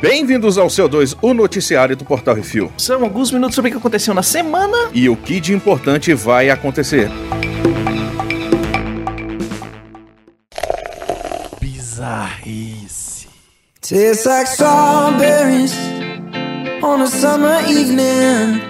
Bem-vindos ao CO2, o noticiário do Portal Refil. São alguns minutos sobre o que aconteceu na semana. E o que de importante vai acontecer. Bizarrice. Tastes like strawberries on a summer evening.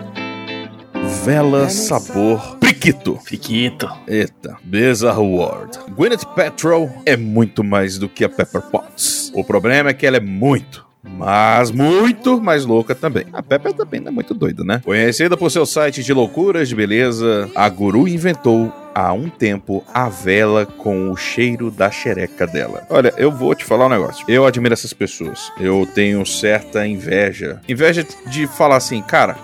Vela sabor priquito. Fiquito. Eita, Bizarre World. Gwyneth Paltrow é muito mais do que a Pepper Potts. O problema é que ela é muito, mas muito mais louca também. A Pepper também é muito doida, né? Conhecida por seu site de loucuras de beleza, a guru inventou há um tempo a vela com o cheiro da xereca dela. Olha, eu vou te falar um negócio. Eu admiro essas pessoas. Eu tenho certa inveja. Inveja de falar assim, cara,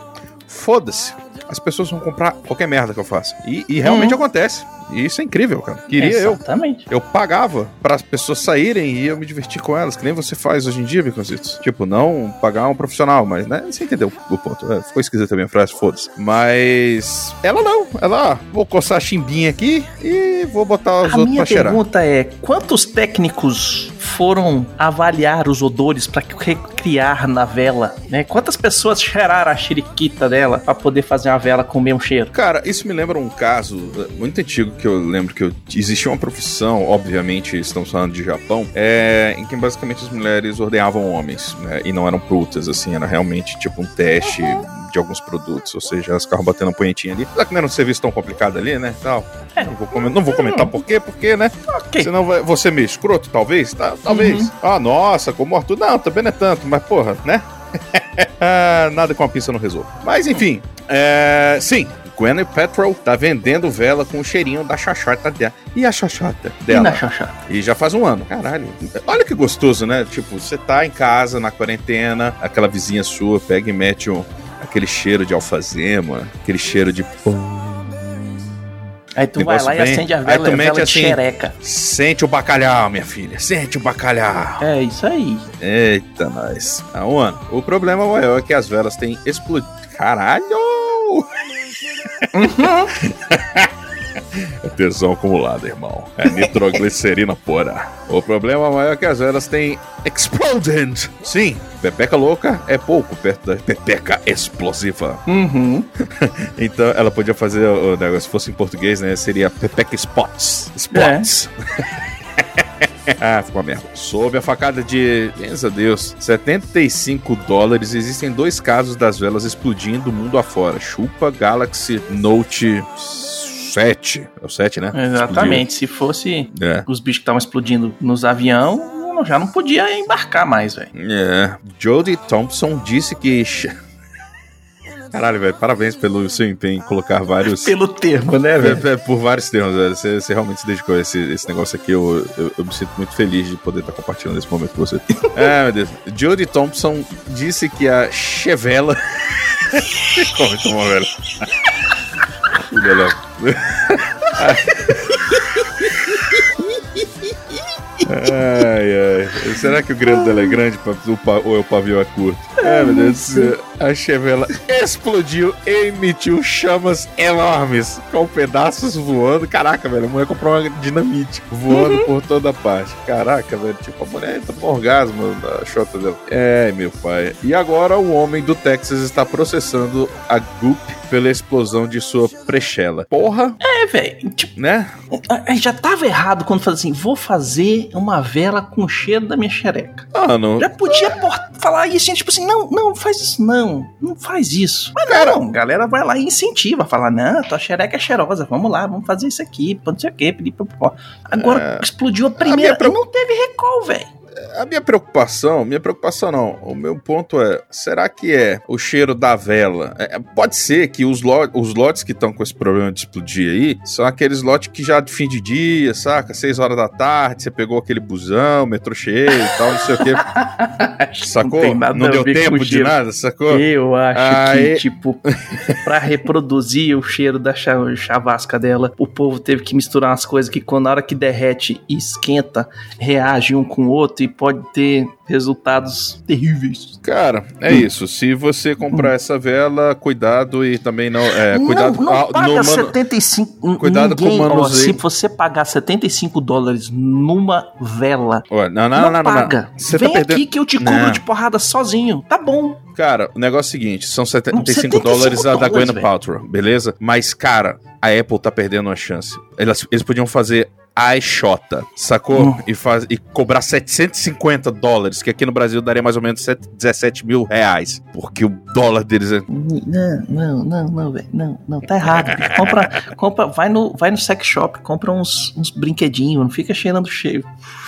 foda-se. As pessoas vão comprar qualquer merda que eu faça. E, e realmente acontece. E isso é incrível, cara. Queria eu. Exatamente. Eu pagava para as pessoas saírem e eu me divertir com elas, que nem você faz hoje em dia, Biconzitos. Tipo, não pagar um profissional, mas, né? Você entendeu o ponto. É, ficou esquisita a minha frase, foda-se. Mas ela não. Ela, ah, vou coçar a chimbinha aqui e vou botar os A outros minha pra cheirar. pergunta é: quantos técnicos foram avaliar os odores pra recriar na vela? Né? Quantas pessoas cheiraram a chiriquita dela pra poder fazer uma vela com o mesmo cheiro? Cara, isso me lembra um caso eh, muito antigo que eu lembro que eu, existia uma profissão, obviamente estamos falando de Japão, é, em que basicamente as mulheres ordenhavam homens, né? E não eram putas, assim, era realmente tipo um teste de alguns produtos, ou seja, elas ficavam batendo uma punhetinha ali. Apesar que não era um serviço tão complicado ali, né? Tal. É. Não, vou comentar, não vou comentar por quê, porque, né? Ok. Senão vai, você é meio escroto, talvez? Tá, talvez. Uhum. Ah, nossa, como Arthur. Não, também não é tanto, mas porra, né? Ah, nada com a pista não resolve. Mas enfim, é, sim. Gwyneth Paltrow tá vendendo vela com o cheirinho da chachota dela. E a chachota E dela? na xoxota? E já faz um ano. Caralho. Olha que gostoso, né? Tipo, você tá em casa, na quarentena, aquela vizinha sua pega e mete um, aquele cheiro de alfazema, aquele cheiro de pão. Aí tu vai lá bem- e acende a Aí vela, tu a mete vela de assim- xereca. Sente o bacalhau, minha filha. Sente o bacalhau. É isso aí. Eita, nós. Há um ano. O problema maior é que as velas têm explodido. Caralho! É tesão acumulado, irmão. É nitroglicerina pura. O problema maior é que as velas têm exploded. Sim, pepeca louca é pouco perto da pepeca explosiva. Uhum. Então ela podia fazer o negócio, se fosse em português, né? Seria pepeca spots. Spots. Ah, ficou merda. Sob a facada de, graças a Deus, 75 dólares, existem dois casos das velas explodindo mundo afora. Chupa Galaxy Note 7. É o 7, né? Exatamente. Se fosse Explodiu. É. os bichos que estavam explodindo nos aviões, já não podia embarcar mais, velho. É. Jodie Thompson disse que. Caralho, velho, parabéns pelo seu empenho em colocar vários. Pelo termo, né, velho? É, é, por vários termos, velho. Você, você realmente se dedicou a esse, esse negócio aqui. Eu, eu, eu me sinto muito feliz de poder estar compartilhando esse momento com você. é, meu Deus. Jodie Thompson disse que a Chevela. Como muito bom, velho. Filha da- Ai, ai. Será que o grande dela é grande ou é o pavio é curto? Ai, meu Deus do céu. A Chevela explodiu e emitiu chamas enormes, com pedaços voando. Caraca, velho, a mulher comprou uma dinamite voando por toda parte. Caraca, velho, tipo, a mulher entra no orgasmo na chota dela. É, meu pai. E agora o homem do Texas está processando a Goop pela explosão de sua prechela. Porra, É, velho. Tipo, né? a- a- já tava errado quando falou assim: vou fazer uma vela com o cheiro da minha xereca. Mano, Já podia falar isso, gente, tipo assim, não, não, faz isso, não. Não faz isso. Mas Cara- não, a galera vai lá e incentiva, fala, não, tua xereca é cheirosa, vamos lá, vamos fazer isso aqui, não sei o quê. Agora explodiu a primeira, preo- e não teve recall, velho. A minha preocupação, minha preocupação não, o meu ponto é, será que é o cheiro da vela? É, pode ser que os, lo- os lotes que estão com esse problema de explodir aí, são aqueles lotes que já de fim de dia, saca? Seis horas da tarde, você pegou aquele busão, metrô cheio e tal, não sei o quê, sacou? Não tem nada Não a deu tempo de cheiro. nada, sacou? Eu acho Aí- que, tipo, pra reproduzir o cheiro da cha- chavasca dela, o povo teve que misturar umas coisas que quando na hora que derrete e esquenta, reage um com o outro e pode ter resultados terríveis. Cara, é isso. Se você comprar essa vela, cuidado e também não. É, cuidado não, não ah, paga no manu- 75 Cuidado com o ninguém, ó, manuseio. Se você pagar 75 dólares numa vela, não, não, não, não, não, não. paga. Você Vem tá perdendo. aqui que eu te cubro de porrada sozinho. Tá bom. Cara, o negócio é o seguinte: são 75, 75 dólares a da dólares, velho. Paltrow, beleza? Mas, cara, a Apple tá perdendo uma chance. Eles, eles podiam fazer a Xota, sacou? Hum. E, faz, e cobrar 750 dólares, que aqui no Brasil daria mais ou menos 7, 17 mil reais. Porque o dólar deles é. Não, não, não, não, velho. Não, não, tá errado. Compra, compra, vai no, vai no sex shop, compra uns, uns brinquedinhos, não fica cheirando che,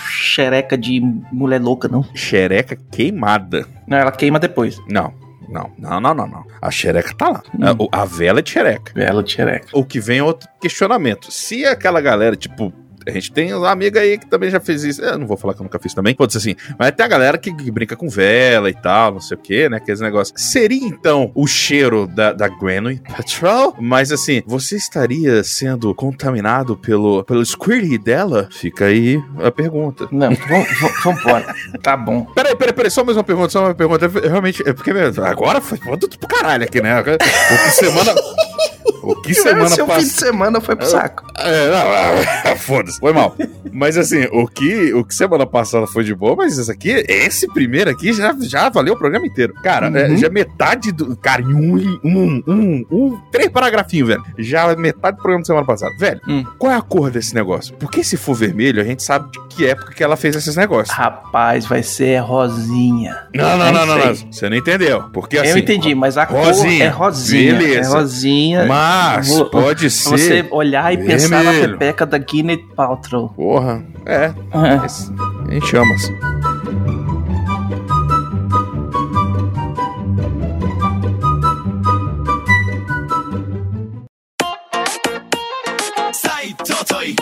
xereca de mulher louca, não. Xereca queimada. Não, ela queima depois. Não. Não, não, não, não, não. A xereca tá lá. Hum. A, o- a vela é de xereca. Bela de xereca. O que vem é outro questionamento. Se aquela galera, tipo. A gente tem uma amiga aí que também já fez isso. Eu não vou falar que eu nunca fiz também. Pode ser assim. Mas tem a galera que, que brinca com vela e tal, não sei o que, né? Aqueles negócios. Seria então o cheiro da, da Granny Patrol? Mas assim, você estaria sendo contaminado pelo, pelo squirty dela? Fica aí a pergunta. Não, vamos, embora. Tá bom. Peraí, peraí, peraí, só mais uma pergunta, só uma pergunta. É, Realmente, é porque agora foi tudo pro caralho aqui, né? O que semana. O que semana Seu fim de passada. semana foi pro saco. É, não, não, foda-se, foi mal. Mas assim, o que, o que semana passada foi de boa, mas esse aqui, esse primeiro aqui já, já valeu o programa inteiro. Cara, Uhum. é, já metade do. Cara, em um, um, um, um, três paragrafinhos, velho. Já é metade do programa de semana passada. Velho, Hum. qual é a cor desse negócio? Porque se for vermelho, a gente sabe de que época que ela fez esses negócios. Rapaz, vai ser rosinha. Não, não, É não, não, não. Você não entendeu. Porque assim. Eu entendi, mas a rosinha, cor é rosinha. beleza. É rosinha. Mas Vou- pode ser. você olhar e pensar na vermelho. pepeca da Gwyneth Paltrow. Porra, é. Ah, esse- A gente chama assim. Sai Totoi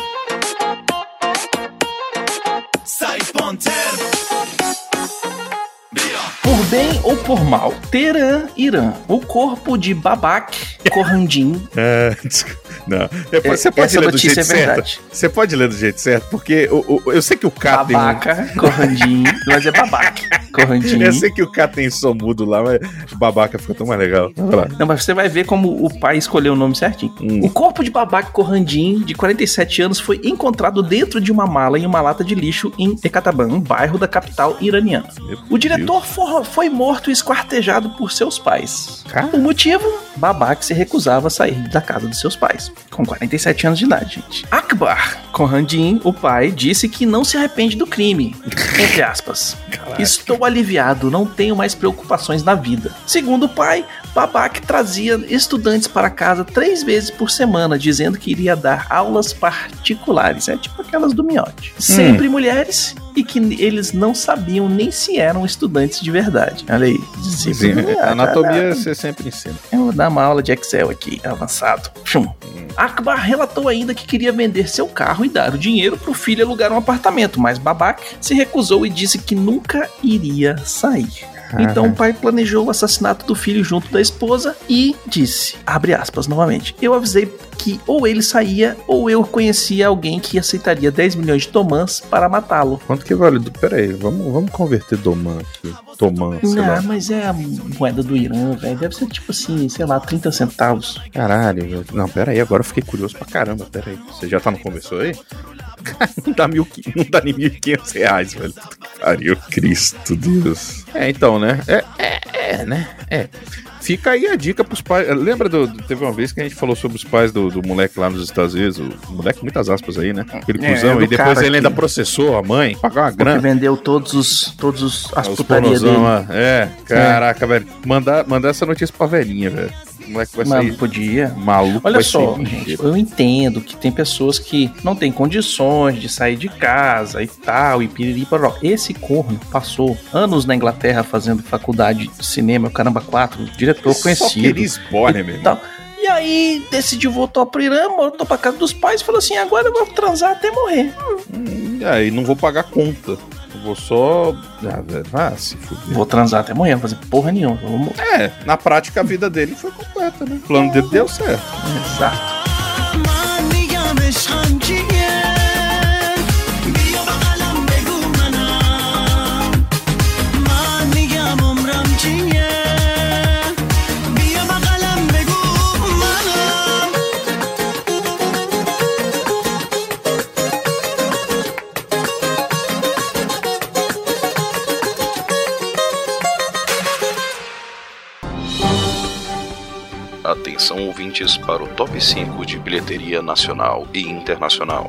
bem ou por mal, Teran Irã, o corpo de Babak Corrandim. É. não. Você pode Essa ler do jeito é certo. Você pode ler do jeito certo, porque o, o- eu sei que o K tem um. Babaca Corrandim. Mas é Babak Corrandim. Eu sei que o K tem som mudo lá, mas babaca ficou tão mais legal. Não, mas você vai ver como o pai escolheu o nome certinho. Hum. O corpo de Babak Corrandim, de 47 anos, foi encontrado dentro de uma mala em uma lata de lixo em Ekataban, um bairro da capital iraniana. Meu O diretor for- foi morto e esquartejado por seus pais. Cara. O motivo? Babak se recusava a sair da casa dos seus pais, com 47 anos de idade, gente. Akbar Corrandim, o pai, disse que não se arrepende do crime. Entre aspas. Estou aliviado, não tenho mais preocupações na vida. Segundo o pai, Babak trazia estudantes para casa três vezes por semana, dizendo que iria dar aulas particulares. É tipo aquelas do miote. Sempre mulheres e que eles não sabiam nem se eram estudantes de verdade. Olha aí. Sim, anatomia você sempre ensina. Eu vou dar uma aula de Excel aqui, avançado. Chum. Akbar relatou ainda que queria vender seu carro e dar o dinheiro para o filho alugar um apartamento, mas Babak se recusou e disse que nunca iria sair. Então o pai planejou o assassinato do filho junto da esposa e disse, abre aspas novamente, eu avisei que ou ele saía ou eu conhecia alguém que aceitaria 10 milhões de tomãs para matá-lo. Quanto que vale? Pera aí, vamos, vamos converter Doman aqui. Doman, sei Ah, lá. mas é a moeda do Irã, velho. Deve ser tipo assim, sei lá, 30 centavos. Caralho. Não, pera aí, agora eu fiquei curioso pra caramba. Pera aí. Você já tá no conversor aí? não dá, mil, não dá nem 1.500 reais, velho. Pariu, Cristo Deus. É, então, né? É, é, é, né? É. Fica aí a dica pros pais. Lembra do, Teve uma vez que a gente falou sobre os pais do, do moleque lá nos Estados Unidos? O moleque, muitas aspas aí, né? Aquele É, cuzão. do E depois ele ainda que- processou a mãe, pagou uma grana. vendeu todos os, todos os, as Os putarias dele. lá. É, caraca, velho. Mandar, mandar essa notícia pra velhinha, velho. Moleque vai Mas sair podia. maluco. Olha só, gente, eu entendo que tem pessoas que não têm condições de sair de casa e tal, e piriri poró. Esse corno passou anos na Inglaterra fazendo faculdade de cinema, o caramba 4, diretor Só conhecido. queria esborne, meu e irmão. E aí decidiu voltar pro Irã, voltou pra casa dos pais e falou assim: agora eu vou transar até morrer. E aí, não vou pagar conta. Vou só. Ah, se fuder. Vou transar até vou fazer porra nenhuma. Vou. É, na prática a vida dele foi completa, né? O plano dele deu certo. Exato. Atenção ouvintes para o top 5 de bilheteria nacional e internacional.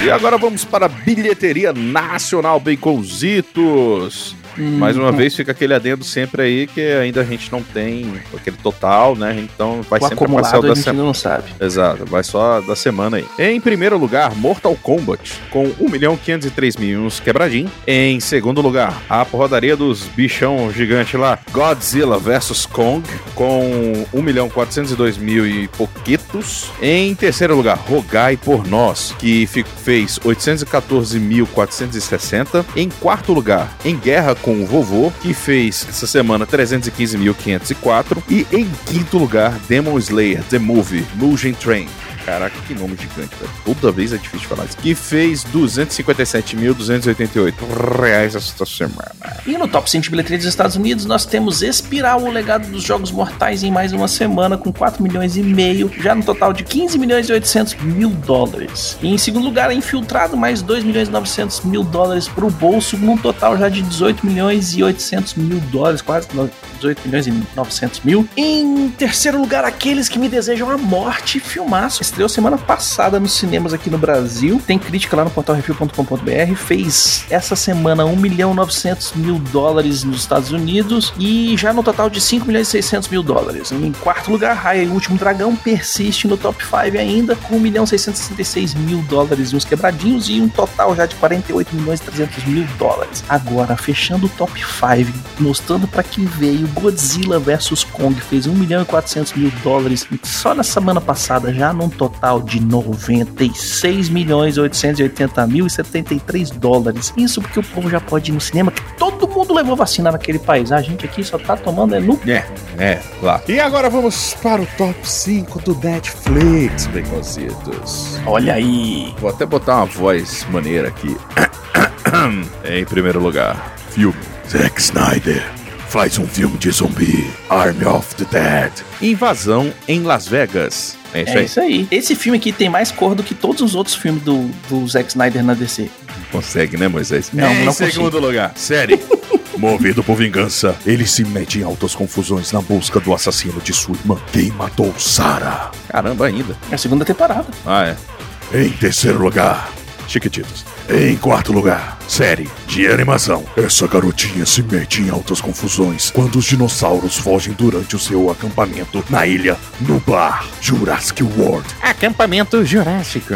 E agora vamos para a bilheteria nacional, Baconzitos. Mais uma vez fica aquele adendo sempre aí que ainda a gente não tem aquele total, né? Então vai O sempre acumulado o a da gente semana. não sabe. Exato, vai só da semana aí. Em primeiro lugar, Mortal Kombat, com 1 milhão 503 mil e uns quebradinho. Em segundo lugar, a porradaria dos bichão gigante lá, Godzilla vs Kong, com 1 milhão 402 mil e pouquitos. Em terceiro lugar, Rogai por Nós, que fez 814.460. Em quarto lugar, Em Guerra com o Vovô, que fez essa semana 315.504. E em quinto lugar, Demon Slayer, The Movie, Mugen Train. Caraca, que nome gigante, velho. Toda vez é difícil falar isso. Que fez 257.288 reais esta semana. E no top 5 de bilheteria dos Estados Unidos, nós temos Espiral, o legado dos Jogos Mortais, em mais uma semana, com 4 milhões e meio, já no total de 15 milhões e 800 mil dólares. E em segundo lugar, Infiltrado, mais 2 milhões e 900 mil dólares para o bolso, num total já de 18 milhões e 800 mil dólares, quase no- 18 milhões e 900 mil. Em terceiro lugar, Aqueles que me desejam a morte, filmaço. Estreou semana passada nos cinemas aqui no Brasil. Tem crítica lá no portalrefil.com.br. Fez essa semana 1 milhão 900 mil dólares nos Estados Unidos e já no total de 5 milhões e 600 mil dólares. Em quarto lugar, Raya e o Último Dragão persiste no top 5 ainda, com 1 milhão 666 mil dólares e uns quebradinhos e um total já de 48 milhões e 300 mil dólares. Agora, fechando o top 5, mostrando para que veio Godzilla vs Kong, fez 1 milhão e 400 mil dólares só na semana passada, já num total de 96 milhões 880 mil e 73 dólares. Isso porque o povo já pode ir no cinema, que todo mundo levou vacina naquele país. A gente aqui só tá tomando é no É, é, lá. E agora vamos para o top 5 do Netflix, Baconzitos. Olha aí. Vou até botar uma voz maneira aqui. em primeiro lugar, filme. Zack Snyder faz um filme de zumbi. Army of the Dead. Invasão em Las Vegas. É isso É aí. isso aí. Esse filme aqui tem mais cor do que todos os outros filmes do, do Zack Snyder na DC. Consegue, né, Moisés? Não, em não segundo lugar, série. Movido por vingança, ele se mete em altas confusões na busca do assassino de sua irmã. Quem matou Sarah? Caramba, ainda. É a segunda temporada. Ah, é. Em terceiro lugar, Chiquititos. Em quarto lugar, série de animação. Essa garotinha se mete em altas confusões quando os dinossauros fogem durante o seu acampamento na ilha no bar Jurassic World. Acampamento Jurássico.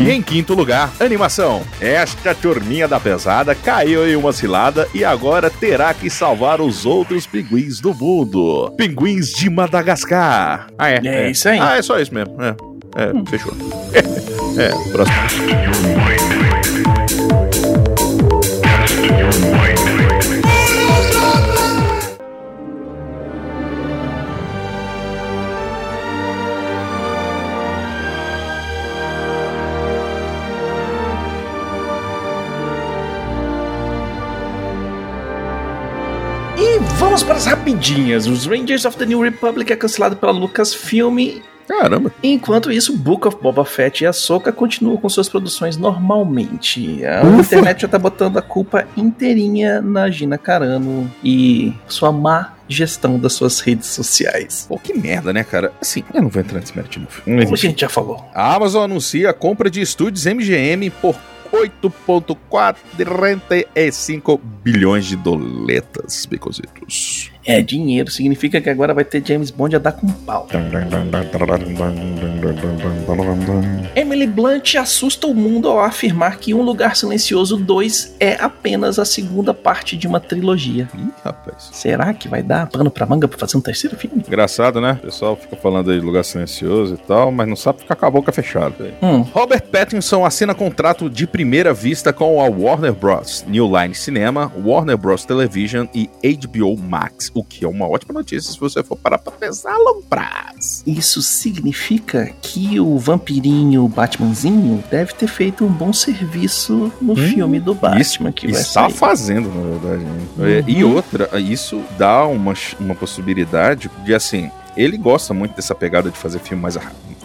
E em quinto lugar, animação. Esta turminha da pesada caiu em uma cilada e agora terá que salvar os outros pinguins do mundo. Pinguins de Madagascar. Ah, é? É isso aí. Ah, é só isso mesmo. É, é fechou. é, próximo. Rapidinhas. Os Rangers of the New Republic é cancelado pela Lucasfilm. Caramba. Enquanto isso, Book of Boba Fett e Ahsoka continuam com suas produções normalmente. A Ufa. internet já tá botando a culpa inteirinha na Gina Carano e sua má gestão das suas redes sociais. Pô, que merda, né, cara? Assim, eu não vou entrar nesse mérito de novo. Como a gente já falou. A Amazon anuncia a compra de estúdios MGM por 8,45 bilhões de doletas, becositos. É, dinheiro significa que agora vai ter James Bond a dar com pau. Emily Blunt assusta o mundo ao afirmar que Um Lugar Silencioso 2 é apenas a segunda parte de uma trilogia. Ih, rapaz. Será que vai dar pano pra manga pra fazer um terceiro filme? Engraçado, né? O pessoal fica falando aí de lugar silencioso e tal, mas não sabe ficar com a boca fechada. Hum, Robert Pattinson assina contrato de primeira vista com a Warner Bros. New Line Cinema, Warner Bros. Television e HBO Max, o que é uma ótima notícia se você for parar pra pensar a longo prazo. isso significa que o vampirinho Batmanzinho deve ter feito um bom serviço no filme do Batman que vai Está sair. fazendo, na verdade. né? E Uhum. outra, isso dá uma, uma possibilidade de, assim, ele gosta muito dessa pegada de fazer filme mais,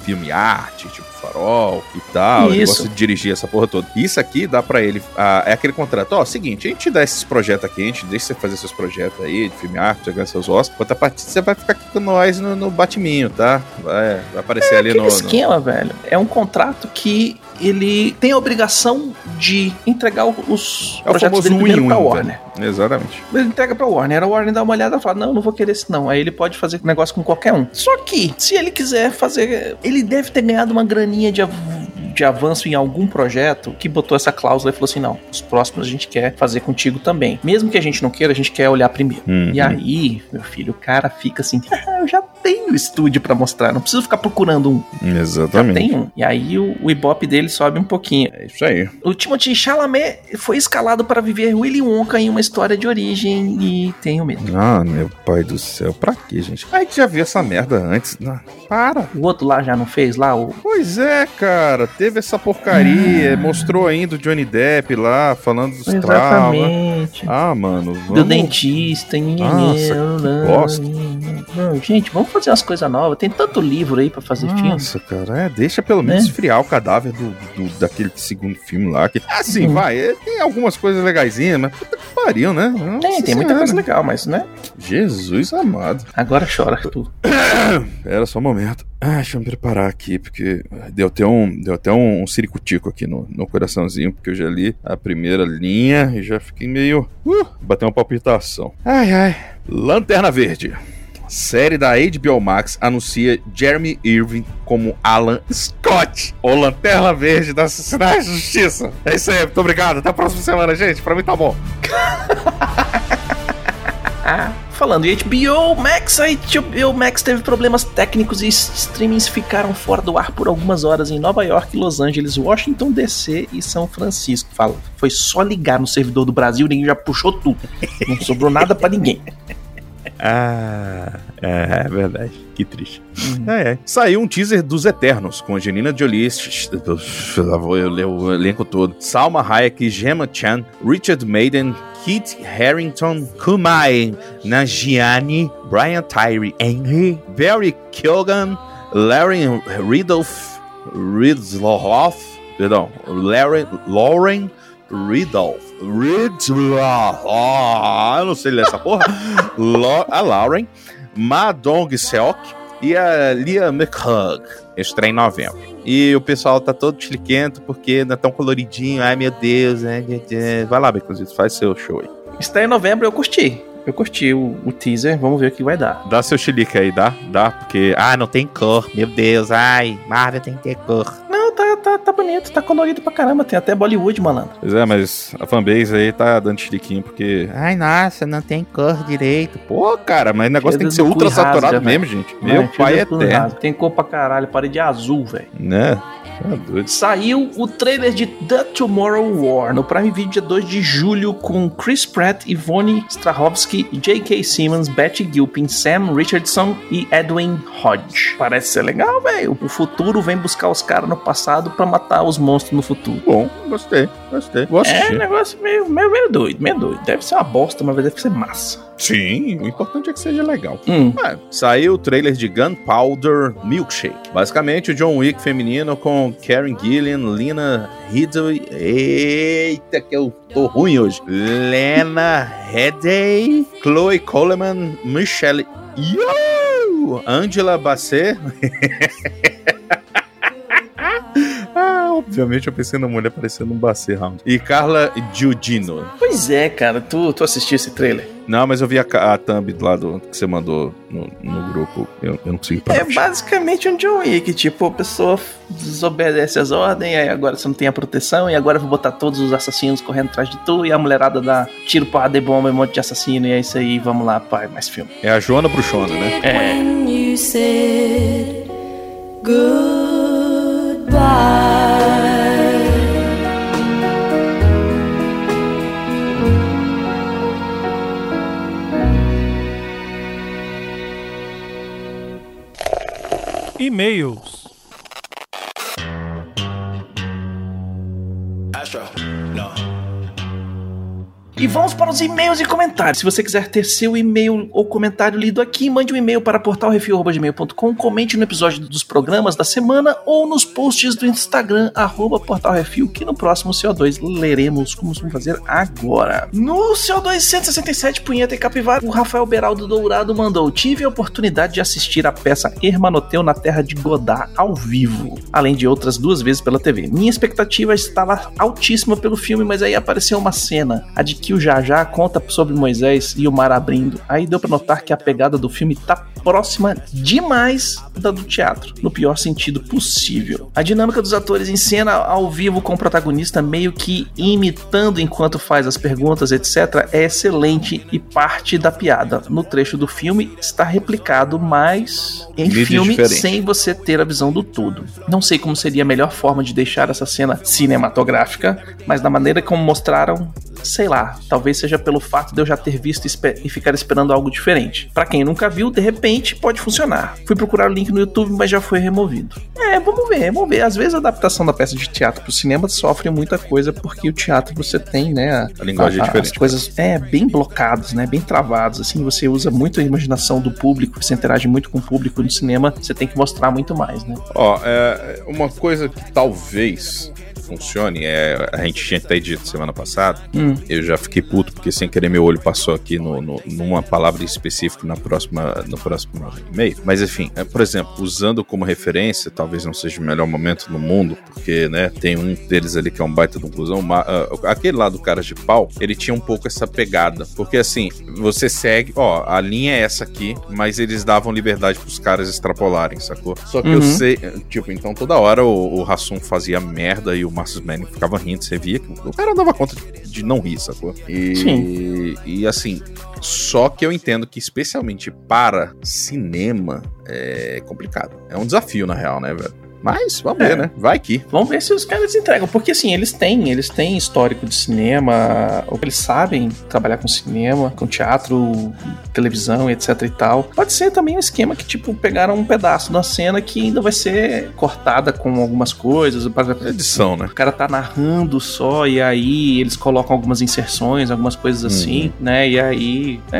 filme arte, tipo farol e tal. Ele Isso. gosta de dirigir essa porra toda. Isso aqui dá pra ele. ah, é aquele contrato. Ó, seguinte, a gente dá esses projetos aqui, a gente deixa você fazer seus projetos aí, de filme arte, jogar seus ossos. Outra parte você vai ficar aqui com nós no, no batiminho, tá? Vai, vai aparecer ali Aquele no. no- esquema, velho, é um contrato que ele tem a obrigação de entregar os É projetos dele primeiro pra. Warner. velho. Exatamente. Ele entrega pra Warner, a Warner dá uma olhada e fala: Não, não vou querer esse não. Aí ele pode fazer negócio com qualquer um. Só que, se ele quiser fazer. Ele deve ter ganhado uma graninha de, av- de avanço em algum projeto que botou essa cláusula e falou assim: Não, os próximos a gente quer fazer contigo também. Mesmo que a gente não queira, a gente quer olhar primeiro. Uhum. E aí, meu filho, o cara fica assim: "Ah, Eu já tenho estúdio pra mostrar, não preciso ficar procurando um. Já Exatamente. tem um. E aí o, o ibope dele sobe um pouquinho. É isso aí. O Timothy Chalamet foi escalado para viver Willy Wonka em uma história de origem e tenho medo. Ah, meu pai do céu, pra quê, gente? A gente já viu essa merda antes. Não, para. O outro lá já não fez lá o Pois é, cara. Teve essa porcaria. Mostrou ainda o Johnny Depp lá, falando dos traumas. Exatamente. Ah, mano. Do Vamos... dentista. Nossa, não, bosta. não, gente, vamos fazer umas coisas novas. Tem tanto livro aí pra fazer filme. Nossa, cara, é, deixa pelo menos Né? esfriar o cadáver do, do- daquele segundo filme lá. Que, assim, Uhum. vai, é, tem algumas coisas legaisinhas, mas puta que pariu, né? Nossa Tem, tem muita Senhora. coisa legal, mas né? Jesus amado. Agora chora tu. Pera só um momento. Ah, deixa eu me preparar aqui, porque deu até um, deu até um, um ciricutico aqui no, no coraçãozinho, porque eu já li a primeira linha e já fiquei meio. Uh, bateu uma palpitação. Ai, ai. Lanterna Verde. Série da HBO Max anuncia Jeremy Irving como Alan Scott, o Lanterna Verde da Sociedade de Justiça. É isso aí, muito obrigado. Até a próxima semana, gente. Pra mim tá bom. Falando em HBO Max, a HBO Max teve problemas técnicos e streamings ficaram fora do ar por algumas horas em Nova York, Los Angeles, Washington DC e São Francisco. Fala, foi só ligar no servidor do Brasil, ninguém já puxou tudo. Não sobrou nada pra ninguém. Ah, é, é verdade. Que triste. É, é. Saiu um teaser dos Eternos com Angelina Jolie. eu ler o elenco todo. Salma Hayek, Gemma Chan, Richard Maiden, Kit Harington, Kumai Nanjiani, Brian Tyree Henry, Barry Keoghan, Larry Ridolph, Ridloff, perdão, Larry, Lauren Ridolph. Ridloff. Ah, eu não sei ler essa porra. A Lauren, Ma Dong Seok e a Lia McHugh. Estreia em novembro. E o pessoal tá todo chiliquento porque não é tão coloridinho. Ai meu Deus, ai, meu Deus. Vai lá, Becozito, faz seu show aí. Está em novembro, eu curti. Eu curti o, o teaser, vamos ver o que vai dar. Dá seu chilique aí, dá? Dá, porque. Ah, não tem cor. Meu Deus, ai. Marvel tem que ter cor. Tá, tá, bonito, tá colorido pra caramba, tem até Bollywood, malandro. Pois é, mas a fanbase aí tá dando chiliquinho porque. Ai, nossa, não tem cor direito. Pô, cara, mas o negócio tem que ser ultra rasga, saturado mesmo, gente. Meu Ai, pai é eterno. Tem cor pra caralho, parede azul, velho. Né? Tá. Saiu o trailer de The Tomorrow War no Prime Video dia 2 de julho com Chris Pratt, Ivone Strahovski, J.K. Simmons, Betty Gilpin, Sam Richardson e Edwin Hodge. Parece ser legal, velho. O futuro vem buscar os caras no passado pra matar os monstros no futuro. Bom, gostei, gostei. Vou É um negócio meio, meio, meio doido, meio doido. Deve ser uma bosta, mas deve ser massa. Sim, o importante é que seja legal. Hum, É, saiu o trailer de Gunpowder Milkshake. Basicamente, o John Wick feminino com Karen Gillian, Lena Headey. Eita, que eu tô ruim hoje. Lena Headey, Chloe Coleman, Michelle Yeoh, Angela Bassett. obviamente eu pensei na mulher parecendo um Bassett Round. E Carla Giudino. pois é, cara. Tu, tu assistiu esse trailer? Não, mas eu vi a, a thumb lá do que você mandou no, no grupo. Eu, eu não consegui parar. É basicamente um John Wick, tipo, a pessoa desobedece as ordens, aí agora você não tem a proteção, e agora eu vou botar todos os assassinos correndo atrás de tu, e a mulherada dá tiro, porrada e bomba, e um monte de assassino, e é isso aí, vamos lá, pai, mais filme. É a Joana Bruxona, né? É. When you said goodbye. E-mails. Astro. E vamos para os e-mails e comentários. Se você quiser ter seu e-mail ou comentário lido aqui, mande um e-mail para portalrefil.gmail.com, comente no episódio dos programas da semana ou nos posts do Instagram, arroba portalrefil, que no próximo CO2 leremos como vamos fazer agora. No CO2 167, Punheta e Capivara, o Rafael Beraldo Dourado mandou: Tive a oportunidade de assistir a peça Hermanoteu na Terra de Godard ao vivo, além de outras duas vezes pela TV. Minha expectativa estava altíssima pelo filme, mas aí apareceu uma cena, a de que o Jajá conta sobre Moisés e o mar abrindo. Aí deu pra notar que a pegada do filme tá próxima demais da do teatro, no pior sentido possível. A dinâmica dos atores em cena ao vivo com o protagonista meio que imitando enquanto faz as perguntas, etc., é excelente e parte da piada. No trecho do filme está replicado, mas em filme diferente. sem você ter a visão do todo. Não sei como seria a melhor forma de deixar essa cena cinematográfica, mas da maneira como mostraram, sei lá, talvez seja pelo fato de eu já ter visto e e ficar esperando algo diferente. Pra quem nunca viu, de repente pode funcionar. Fui procurar o link no YouTube, mas já foi removido. É, vamos ver, vamos ver. Às vezes a adaptação da peça de teatro pro cinema sofre muita coisa porque o teatro você tem, né, A linguagem é as diferente. coisas é bem blocados, né, bem travados. Assim, você usa muito a imaginação do público, você interage muito com o público no cinema, você tem que mostrar muito mais, né? Ó, é, uma coisa que talvez funcione é. A gente tinha até dito semana passada. Hum. Eu já fiquei puto porque sem querer meu olho passou aqui no, no- numa palavra específica na próxima, no próximo e-mail. Mas enfim, é, por exemplo, usando como referência, talvez não seja o melhor momento no mundo, porque né, tem um deles ali que é um baita de conclusão. aquele lá do Caras de Pau, ele tinha um pouco essa pegada. Porque assim, você segue, ó, a linha é essa aqui, mas eles davam liberdade pros caras extrapolarem, sacou? Só que eu Uhum. sei, tipo, então toda hora o, o Hassum fazia merda e o Marcus Manning ficava rindo, você via que o cara dava conta de, de não rir, sacou? E, Sim. e assim, só que eu entendo que especialmente para cinema é complicado. É um desafio, na real, né, velho? Mas vamos É. ver, né? Vai que. Vamos ver se os caras entregam, porque assim, eles têm, eles têm histórico de cinema, ou eles sabem trabalhar com cinema, com teatro, televisão, etc e tal. Pode ser também um esquema que, tipo, pegaram um pedaço da cena que ainda vai ser cortada com algumas coisas. para- Edição, né? O cara tá narrando só, e aí eles colocam algumas inserções, algumas coisas assim, né? E aí. É,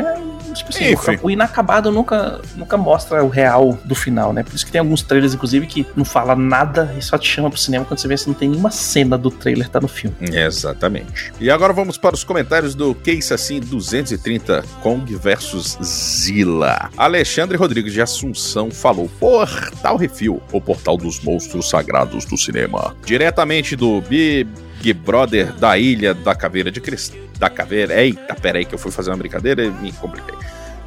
tipo assim, Enfim. o inacabado nunca, nunca mostra o real do final, né? Por isso que tem alguns trailers, inclusive, que não fala nada e só te chama pro cinema quando você vê se não tem nenhuma cena do trailer tá no filme. Exatamente. E agora vamos para os comentários do Case Assim 230 Kong versus Zilla. Alexandre Rodrigues de Assunção falou: Portal Refil, o portal dos monstros sagrados do cinema. Diretamente do Big Brother da Ilha da Caveira de Cristal. Da Caveira. Eita, peraí que eu fui fazer uma brincadeira e me compliquei.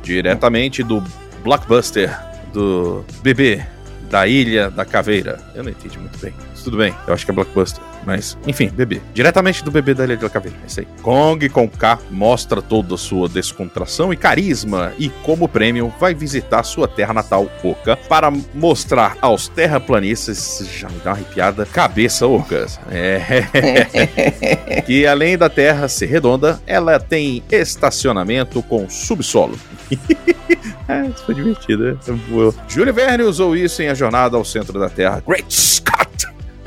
Diretamente do Blockbuster do bebê da Ilha da Caveira. Eu não entendi muito bem. Tudo bem, eu acho que é Blockbuster. Mas, enfim, bebê. Diretamente do bebê da Ilha da Caveira. É isso aí. Kong com K mostra toda a sua descontração e carisma. E, como prêmio, vai visitar sua terra natal, Oca, para mostrar aos terraplanistas. Já me dá uma arrepiada. Cabeça Ocas. É. que além da terra ser redonda, ela tem estacionamento com subsolo. É, isso foi divertido, né? Júlio Verne usou isso em A Jornada ao Centro da Terra. Great Scott!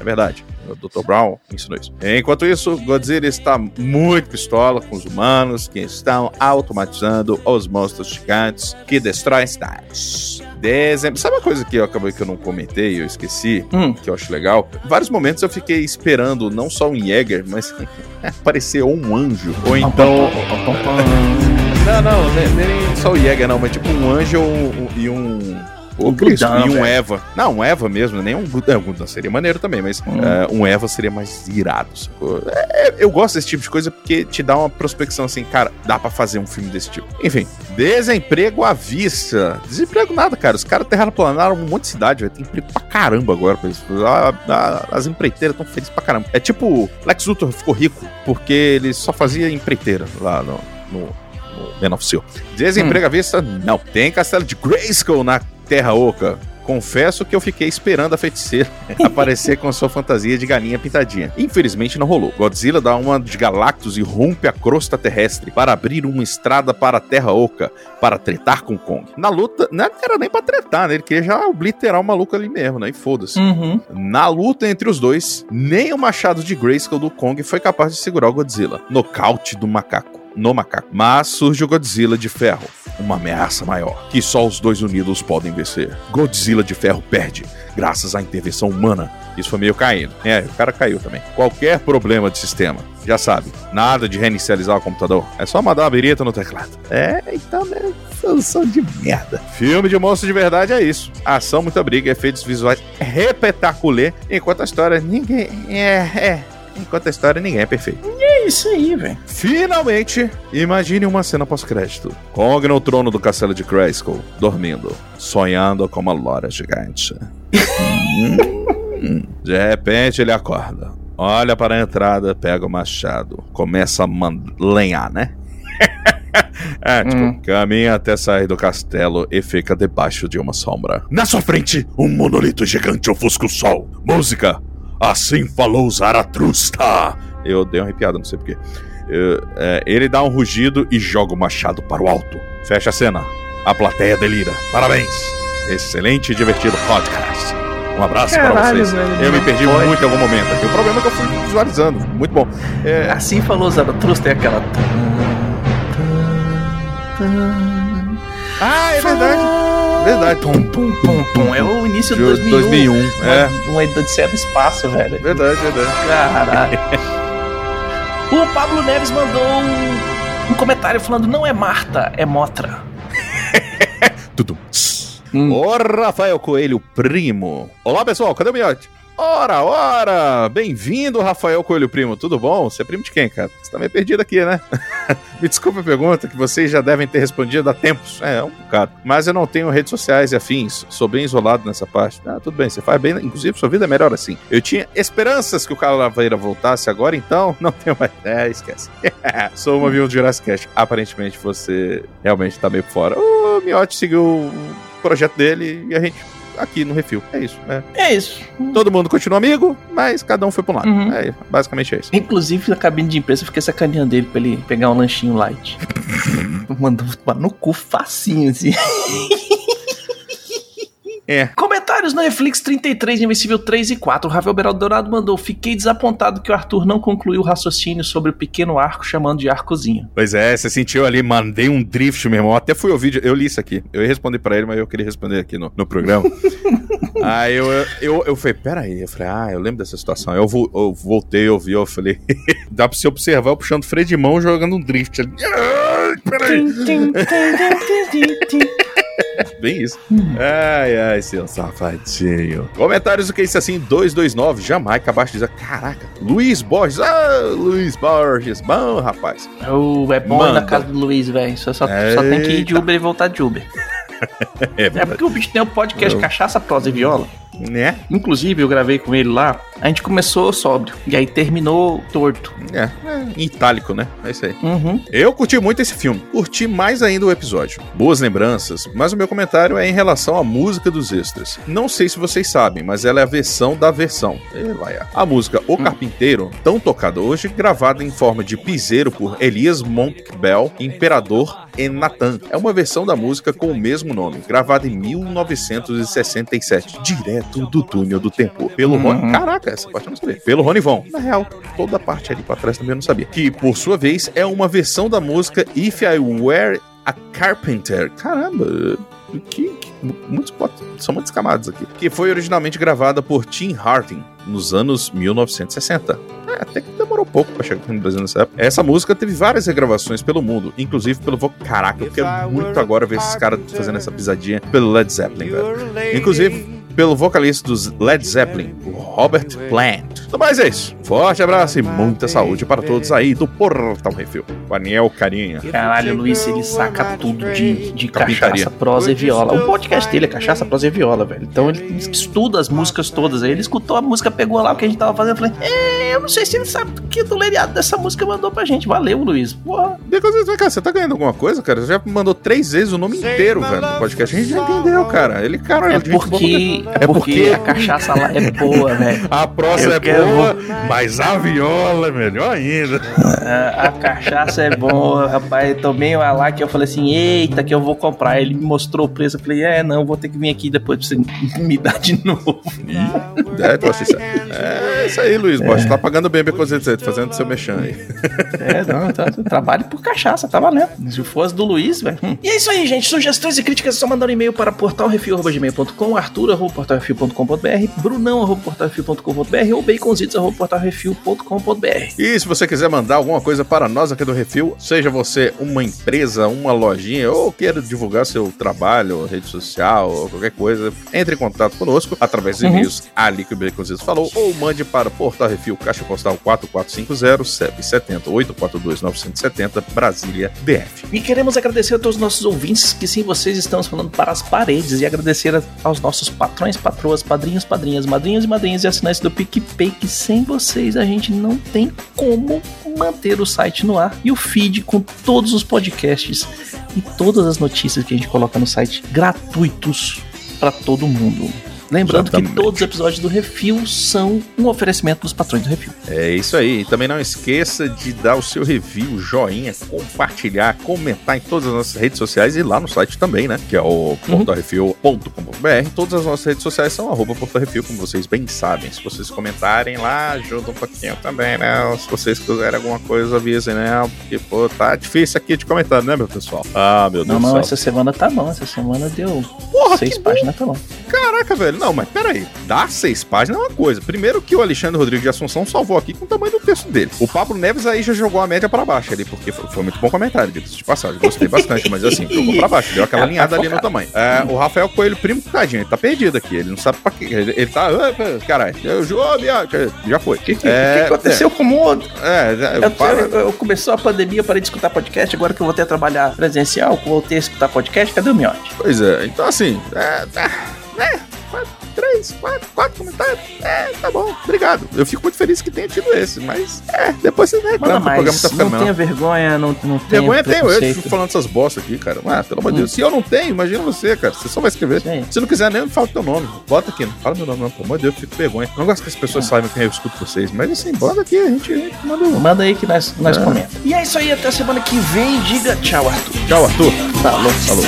É verdade. O Dr. Brown ensinou isso. Enquanto isso, Godzilla está muito pistola com os humanos que estão automatizando os monstros gigantes que destroem cidades. Dezembro. Sabe uma coisa que eu acabei que eu não comentei, eu esqueci, Hum. que eu acho legal? Vários momentos eu fiquei esperando não só um Jäger, mas aparecer ou um anjo. Ou então. Não, não, nem, nem só o Jäger, não, mas tipo um anjo e um. Ô, Cristo, e um velho. Eva. Não, um Eva mesmo, nem um Gundam. Um Gundam seria maneiro também, mas Hum. é, um Eva seria mais irado. sacou? É, eu gosto desse tipo de coisa porque te dá uma prospecção assim, cara, dá pra fazer um filme desse tipo. Enfim, desemprego à vista. Desemprego nada, cara. Os caras terraplanaram um monte de cidade, vai ter emprego pra caramba agora. A- a- As empreiteiras estão felizes pra caramba. É tipo, Lex Luthor ficou rico porque ele só fazia empreiteira lá no, no, no Man of Steel. Desemprego à vista, não. Tem castelo de Grayskull na Terra Oca. Confesso que eu fiquei esperando a feiticeira aparecer com sua fantasia de galinha pintadinha. Infelizmente não rolou. Godzilla dá uma de Galactus e rompe a crosta terrestre para abrir uma estrada para a Terra Oca para tretar com Kong. Na luta, não era nem para tretar, né? Ele queria já obliterar o maluco ali mesmo, né? E foda-se. Uhum. Na luta entre os dois, nem o machado de Grayskull do Kong foi capaz de segurar o Godzilla. Nocaute do macaco. No macaco. Mas surge o Godzilla de ferro, uma ameaça maior, que só os dois unidos podem vencer. Godzilla de ferro perde, graças à intervenção humana. Isso foi meio caindo. É, o cara caiu também. Qualquer problema de sistema, já sabe, nada de reinicializar o computador. É só mandar uma birita no teclado. É, então, né? Solução de merda. Filme de monstro de verdade é isso. Ação, muita briga, efeitos visuais repetaculê, enquanto a história ninguém. É, é. Enquanto a história ninguém é perfeito. É isso aí, velho. Finalmente, imagine uma cena pós-crédito. Kong no trono do castelo de Grayskull, dormindo, sonhando com uma lora gigante. De repente ele acorda, olha para a entrada, pega o machado, começa a lenhar, né? é, tipo, Hum. caminha até sair do castelo e fica debaixo de uma sombra. Na sua frente, um monolito gigante ofusca o sol. Música. Assim falou Zaratrusta. Eu dei uma arrepiada, não sei porquê. Eu- é, ele dá um rugido e joga o machado para o alto. Fecha a cena. A plateia delira. Parabéns. Excelente e divertido podcast. Um abraço para Caralho, vocês. velho, eu me perdi pode. muito em algum momento aqui. O problema é que eu fui visualizando. Muito bom. É, Assim falou Zaratrusta é aquela. Ah, é verdade. Verdade. Pum, pum, pum, pum. É o início de De 2001. 2001. É, Uma, uma Odisseia do espaço, velho. verdade, verdade. Caralho. o Pablo Neves mandou um, um comentário falando: não é Marta, é Motra. Tudo. Hum. Ô, Rafael Coelho, primo. Olá, pessoal, cadê o miote? Ora, ora! Bem-vindo, Rafael Coelho Primo. Tudo bom? Você é primo de quem, cara? Você tá meio perdido aqui, né? Me desculpa a pergunta, que vocês já devem ter respondido há tempos. É, um bocado. Mas eu não tenho redes sociais e afins. Sou bem isolado nessa parte. Ah, tudo bem, você faz bem. Inclusive, sua vida é melhor assim. Eu tinha esperanças que o Calaveira voltasse agora, então não tenho mais. É, esquece. Sou uma viúva de Jurassic Cast. Aparentemente, você realmente tá meio fora. O Miotti seguiu o projeto dele e a gente aqui no Refil. É isso, né? É isso. Todo mundo continua amigo, mas cada um foi pra um lado. Uhum. É, basicamente é isso. Inclusive, na cabine de imprensa, eu fiquei sacaneando ele pra ele pegar um lanchinho light. Mandou tomar no cu facinho, assim. É. Comentários no Netflix 33, Invencível 3 e 4. O Rafael Beraldo Dourado mandou: Fiquei desapontado que o Arthur não concluiu o raciocínio sobre o pequeno arco chamando de arcozinho. Pois é, você sentiu ali, mandei um drift, meu irmão. Até fui ouvir, eu li isso aqui. Eu ia responder pra ele, mas eu queria responder aqui no, no programa. aí eu, eu, eu falei, peraí. Eu falei, ah, eu lembro dessa situação. Eu, vo- eu voltei, eu vi, eu falei, dá pra você observar eu puxando freio de mão jogando um drift ali. Ai, peraí. Bem isso. Ai, ai, seu safadinho. Comentários do que isso assim, 229, Jamaica, abaixo diz, caraca, Luiz Borges, ah, Luiz Borges, bom, rapaz. Oh, é bom ir na Manda. casa do Luiz, velho. Só, só, só tem que ir de. Uber e voltar de Uber. É É porque o bicho tem um podcast Eu- Cachaça, Prosa e Viola. Né? Inclusive, eu gravei com ele lá. A gente começou sóbrio. E aí terminou torto. É, é, em itálico, né? É isso aí. Uhum. Eu curti muito esse filme. Curti mais ainda o episódio. Boas lembranças, mas o meu comentário é em relação à música dos extras. Não sei se vocês sabem, mas ela é a versão da versão. A- A música O Carpinteiro, tão tocada hoje, gravada em forma de piseiro por Elias Montbell, Imperador e Nathan. É uma versão da música com o mesmo nome, gravada em 1967, direto do túnel do tempo. Pelo Uhum. Rony. Caraca, essa parte eu não sabia. Pelo Rony Von. Na real, toda a parte ali pra trás também eu não sabia. Que, por sua vez, é uma versão da música If I Were a Carpenter. Caramba, que, que- muitos potes, são muitas camadas aqui. Que foi originalmente gravada por Tim Harding nos anos 1960. É, até que demorou pouco pra chegar aqui no Brasil nessa época. Essa música teve várias regravações pelo mundo, inclusive pelo vo... Caraca, eu quero muito agora ver esses caras fazendo essa pisadinha pelo Led Zeppelin, velho. Inclusive pelo vocalista dos Led Zeppelin, o Robert Plant. No mais é isso. Forte abraço e muita saúde para todos aí do Portal Refil. O Aniel Carinha. Caralho, o Luiz, ele saca tudo de, de cachaça, prosa e viola. O podcast dele é cachaça, prosa e viola, velho. Então ele estuda as músicas todas. Aí ele escutou a música, pegou lá o que a gente tava fazendo. Eu falei, é, eu não sei se ele sabe do que do leriado dessa música mandou pra gente. Valeu, Luiz. Porra. Cá, você tá ganhando alguma coisa, cara? Você já mandou três vezes o nome inteiro, velho, do podcast. A gente já entendeu, cara. Ele, cara, É porque, é É porque porque- a cachaça lá é boa, velho. A prosa Eu é quero- boa, mas a viola é melhor ainda. A, a cachaça é boa, rapaz. Eu tomei uma lá que eu falei assim: eita, que eu vou comprar. Ele me mostrou o preço. Eu falei: é, não, vou ter que vir aqui depois pra você me dar de novo. É, assim, é isso aí, Luiz. Bosch. Tá pagando bem bem fazendo seu mexão aí. É, não, tá, tá, trabalho por cachaça, tá valendo. Se fosse do Luiz, velho. hum. E é isso aí, gente. Sugestões e críticas é só mandar um e-mail para portalrefil.gmail.com, arthur.portalrefil.com.br, brunão.portalrefil.com.br ou baconzitos.portalrefil.com.br. E se você quiser mandar alguma coisa para nós aqui do Refil, seja você uma empresa, uma lojinha, ou queira divulgar seu trabalho, rede social, ou qualquer coisa, entre em contato conosco através dos e-mails ali que o Baconzitos falou, ou mande para Portal Refil, Caixa Postal 4450, CEP 70 842 970, Brasília, DF. E queremos agradecer a todos os nossos ouvintes, que sem vocês estamos falando para as paredes, e agradecer aos nossos patrões, patroas, padrinhos, padrinhas, madrinhos e madrinhas e assinantes do PicPay, que sem vocês a gente não tem como manter o site no ar e o feed com todos os podcasts e todas as notícias que a gente coloca no site gratuitos para todo mundo. Lembrando Exatamente. que todos os episódios do Refil são um oferecimento dos patrões do Refil. É isso aí. E também não esqueça de dar o seu review, joinha, compartilhar, comentar em todas as nossas redes sociais e lá no site também, né? Que é o portorefil.com.br. Todas as nossas redes sociais são arroba portorefil, como vocês bem sabem. Se vocês comentarem lá, ajuda um pouquinho também, né? Se vocês quiserem alguma coisa, avisem, né? Porque, pô, tá difícil aqui de comentar, né, meu pessoal? Ah, meu Deus Não, não, do essa céu. semana tá bom. Essa semana deu Porra, seis páginas, tá bom. Caraca, velho. Não, mas peraí. Dar seis páginas é uma coisa. Primeiro que o Alexandre Rodrigues de Assunção salvou aqui com o tamanho do texto dele. O Pablo Neves aí já jogou a média pra baixo ali, porque foi, foi muito bom comentário, diga de passagem. Gostei bastante, mas assim, jogou pra baixo. Deu aquela alinhada ali no tamanho. É, o Rafael Coelho, primo, tadinho, ele tá perdido aqui. Ele não sabe pra quê. Ele, ele tá. ah, Caralho, eu jogo, já foi. O que, que, É, que aconteceu com o mundo? É, é, Eu, para- eu- eu- começou a pandemia, eu parei de escutar podcast. Agora que eu voltei a trabalhar presencial, eu voltei a escutar podcast, cadê o miote? Pois é, então assim, é, tá, né, três, quatro, quatro comentários, é, tá bom, obrigado. Eu fico muito feliz que tenha tido esse, mas, é, depois vocês reclamam que o programa tá ficando não tenha vergonha, não, não tenha Vergonha tenho, eu fico falando essas bosta aqui, cara. Ah, pelo amor de Deus. Se eu não tenho, imagina você, cara. Você só vai escrever. Sim. Se não quiser nem, fala teu nome. Bota aqui, não fala meu nome, não. Pelo amor de Deus, eu fico com vergonha. Não gosto que as pessoas saibam quem eu escuto vocês, mas assim, bota aqui, a gente, a gente manda um. Manda aí que nós, nós É. comentamos. E é isso aí, até semana que vem. Diga tchau, Arthur. Tchau, Arthur. Falou. Falou.